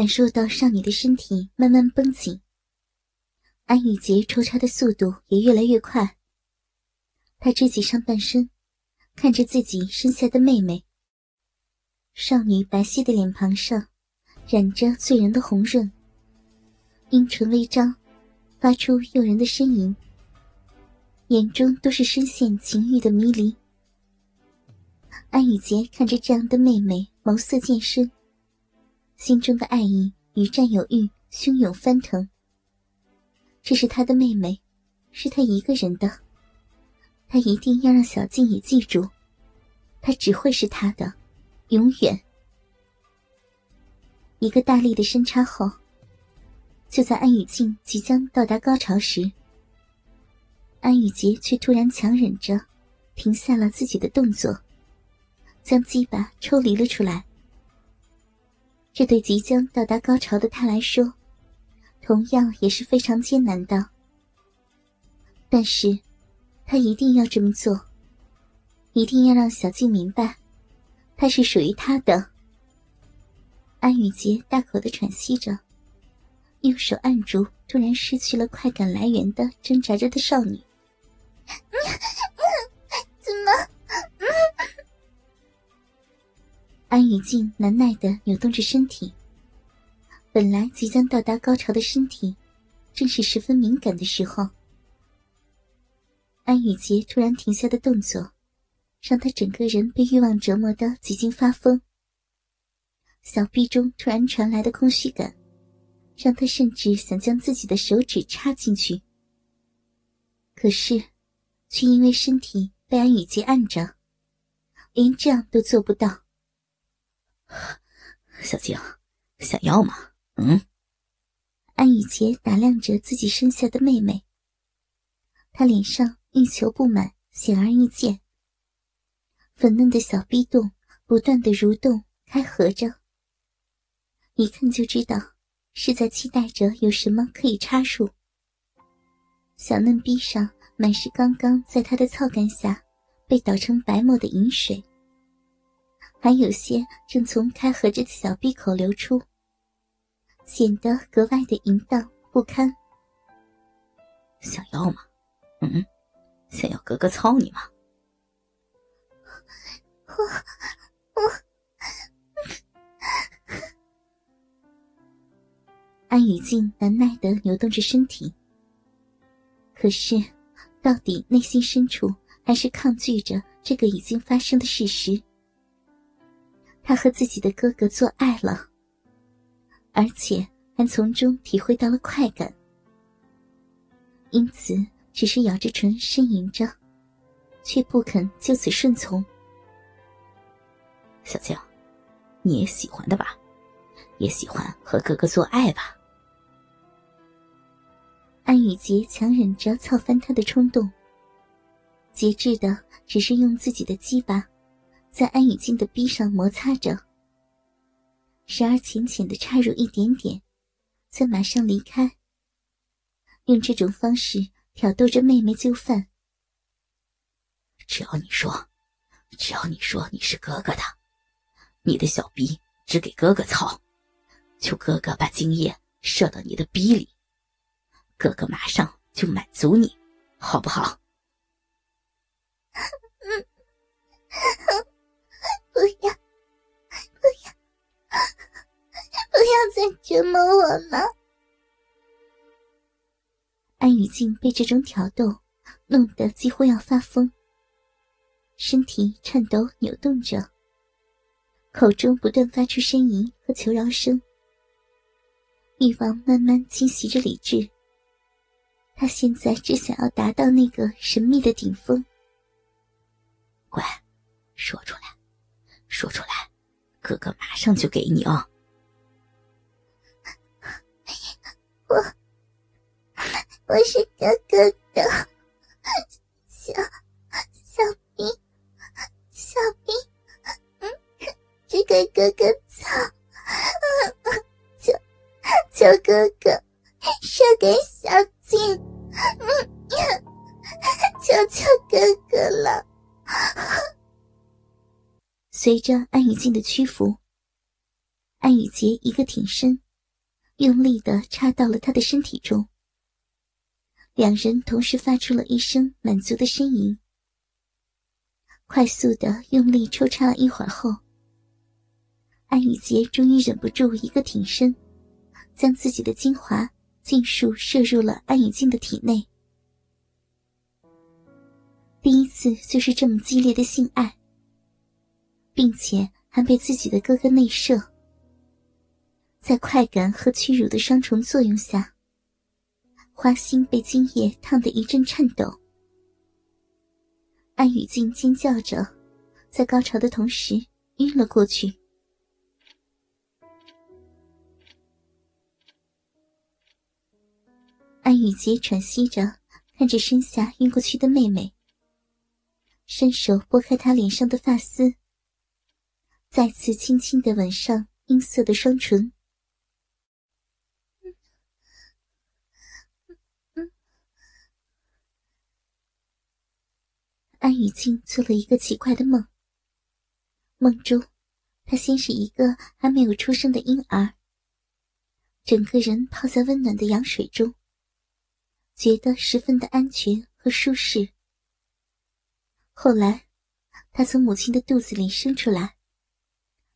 感受到少女的身体慢慢绷紧，安雨洁抽插的速度也越来越快。她支起上半身，看着自己身下的妹妹。少女白皙的脸庞上染着醉人的红润，阴唇微张，发出诱人的呻吟，眼中都是深陷情欲的迷离。安雨洁看着这样的妹妹，眸色渐深，心中的爱意与占有欲汹涌翻腾。这是他的妹妹，是他一个人的，他一定要让小静也记住，她只会是她的。永远。一个大力的深插后，就在安雨静即将到达高潮时，安雨洁却突然强忍着，停下了自己的动作，将鸡巴抽离了出来。这对即将到达高潮的他来说，同样也是非常艰难的。但是，他一定要这么做，一定要让小静明白。他是属于他的。安雨洁大口的喘息着，用手按住突然失去了快感来源的挣扎着的少女。安雨静难耐的扭动着身体。本来即将到达高潮的身体，正是十分敏感的时候。安雨洁突然停下的动作。让他整个人被欲望折磨的几近发疯。小臂中突然传来的空虚感，让他甚至想将自己的手指插进去。可是，却因为身体被安雨洁按着，连这样都做不到。小静，想要吗？嗯。安雨洁打量着自己身下的妹妹，她脸上欲求不满显而易见。粉嫩的小逼洞不断的蠕动开合着，一看就知道是在期待着有什么可以插入。小嫩逼上满是刚刚在她的操干下被捣成白沫的饮水，还有些正从开合着的小闭口流出，显得格外的淫荡不堪。想要吗？嗯，想要格格操你吗？我我，安雨静难耐的扭动着身体，可是，到底内心深处还是抗拒着这个已经发生的事实。他和自己的哥哥做爱了，而且还从中体会到了快感，因此只是咬着唇呻吟着，却不肯就此顺从。小静，你也喜欢的吧？也喜欢和哥哥做爱吧？安雨洁强忍着操翻他的冲动，节制的只是用自己的鸡巴，在安雨静的逼上摩擦着，时而浅浅的插入一点点，再马上离开，用这种方式挑逗着妹妹就范。只要你说，只要你说你是哥哥的。你的小逼只给哥哥操，求哥哥把精液射到你的逼里，哥哥马上就满足你，好不好？不要，不要，不要再折磨我了！安雨静被这种挑逗弄得几乎要发疯，身体颤抖扭动着。口中不断发出呻吟和求饶声，欲望慢慢侵袭着理智。他现在只想要达到那个神秘的顶峰。乖，说出来，说出来，哥哥马上就给你哦。我，我是哥哥的小小兵，小兵。嗯只给哥哥操，求求哥哥射给小静，求求哥哥了。随着安雨静的屈服，安雨洁一个挺身，用力的插到了他的身体中。两人同时发出了一声满足的呻吟。快速的用力抽插了一会儿后，安雨洁终于忍不住一个挺身，将自己的精华尽数射入了安雨静的体内。第一次就是这么激烈的性爱，并且还被自己的哥哥内射，在快感和屈辱的双重作用下，花心被精液烫得一阵颤抖。安雨静尖叫着，在高潮的同时晕了过去。安雨洁喘息着，看着身下晕过去的妹妹，伸手拨开她脸上的发丝，再次轻轻的吻上阴色的双唇。安雨静做了一个奇怪的梦。梦中，她先是一个还没有出生的婴儿，整个人泡在温暖的羊水中，觉得十分的安全和舒适。后来，她从母亲的肚子里生出来，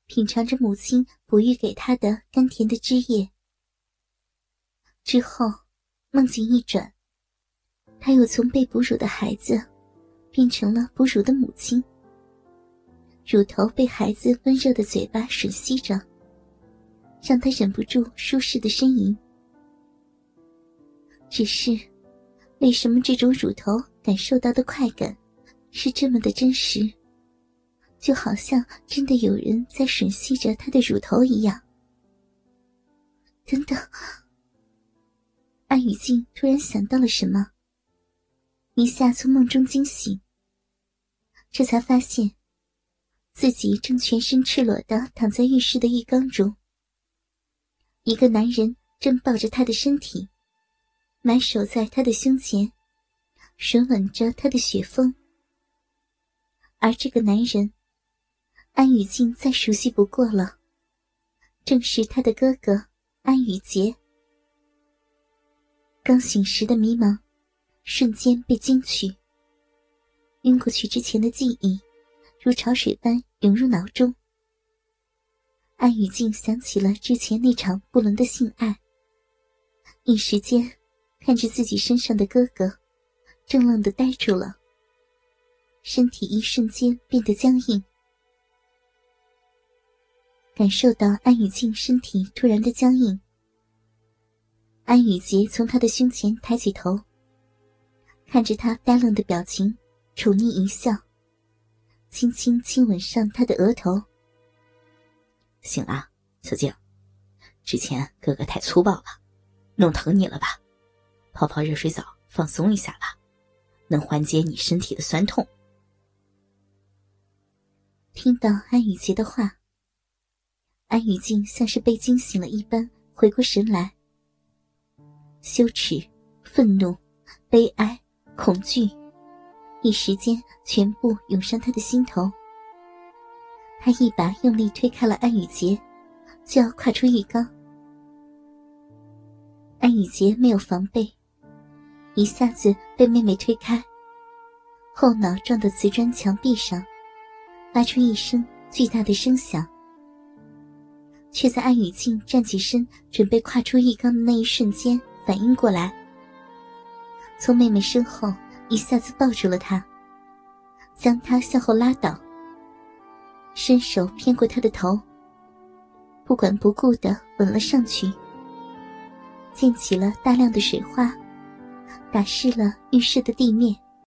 品尝着母亲哺育给她的甘甜的汁液。之后，梦境一转，她又从被哺乳的孩子。变成了哺乳的母亲，乳头被孩子温热的嘴巴吮吸着，让他忍不住舒适的呻吟。只是，为什么这种乳头感受到的快感是这么的真实，就好像真的有人在吮吸着他的乳头一样？等等，安雨静突然想到了什么，一下从梦中惊醒。这才发现，自己正全身赤裸的躺在浴室的浴缸中。一个男人正抱着她的身体，埋手在她的胸前，吮吻着她的雪峰。而这个男人，安雨静再熟悉不过了，正是她的哥哥安雨杰。刚醒时的迷茫，瞬间被惊取。晕过去之前的记忆，如潮水般涌入脑中。安雨静想起了之前那场不伦的性爱，一时间看着自己身上的哥哥，怔愣的呆住了，身体一瞬间变得僵硬。感受到安雨静身体突然的僵硬，安雨洁从他的胸前抬起头，看着他呆愣的表情。宠溺一笑，轻轻亲吻上他的额头。醒了，小静。之前哥哥太粗暴了，弄疼你了吧？泡泡热水澡，放松一下吧，能缓解你身体的酸痛。听到安雨洁的话，安雨静像是被惊醒了一般，回过神来。羞耻、愤怒、悲哀、恐惧。一时间，全部涌上他的心头。他一把用力推开了安雨洁，就要跨出浴缸。安雨洁没有防备，一下子被妹妹推开，后脑撞到瓷砖墙壁上，发出一声巨大的声响。却在安雨静站起身准备跨出浴缸的那一瞬间，反应过来，从妹妹身后。一下子抱住了他，将他向后拉倒，伸手偏过他的头，不管不顾的吻了上去，溅起了大量的水花，打湿了浴室的地面。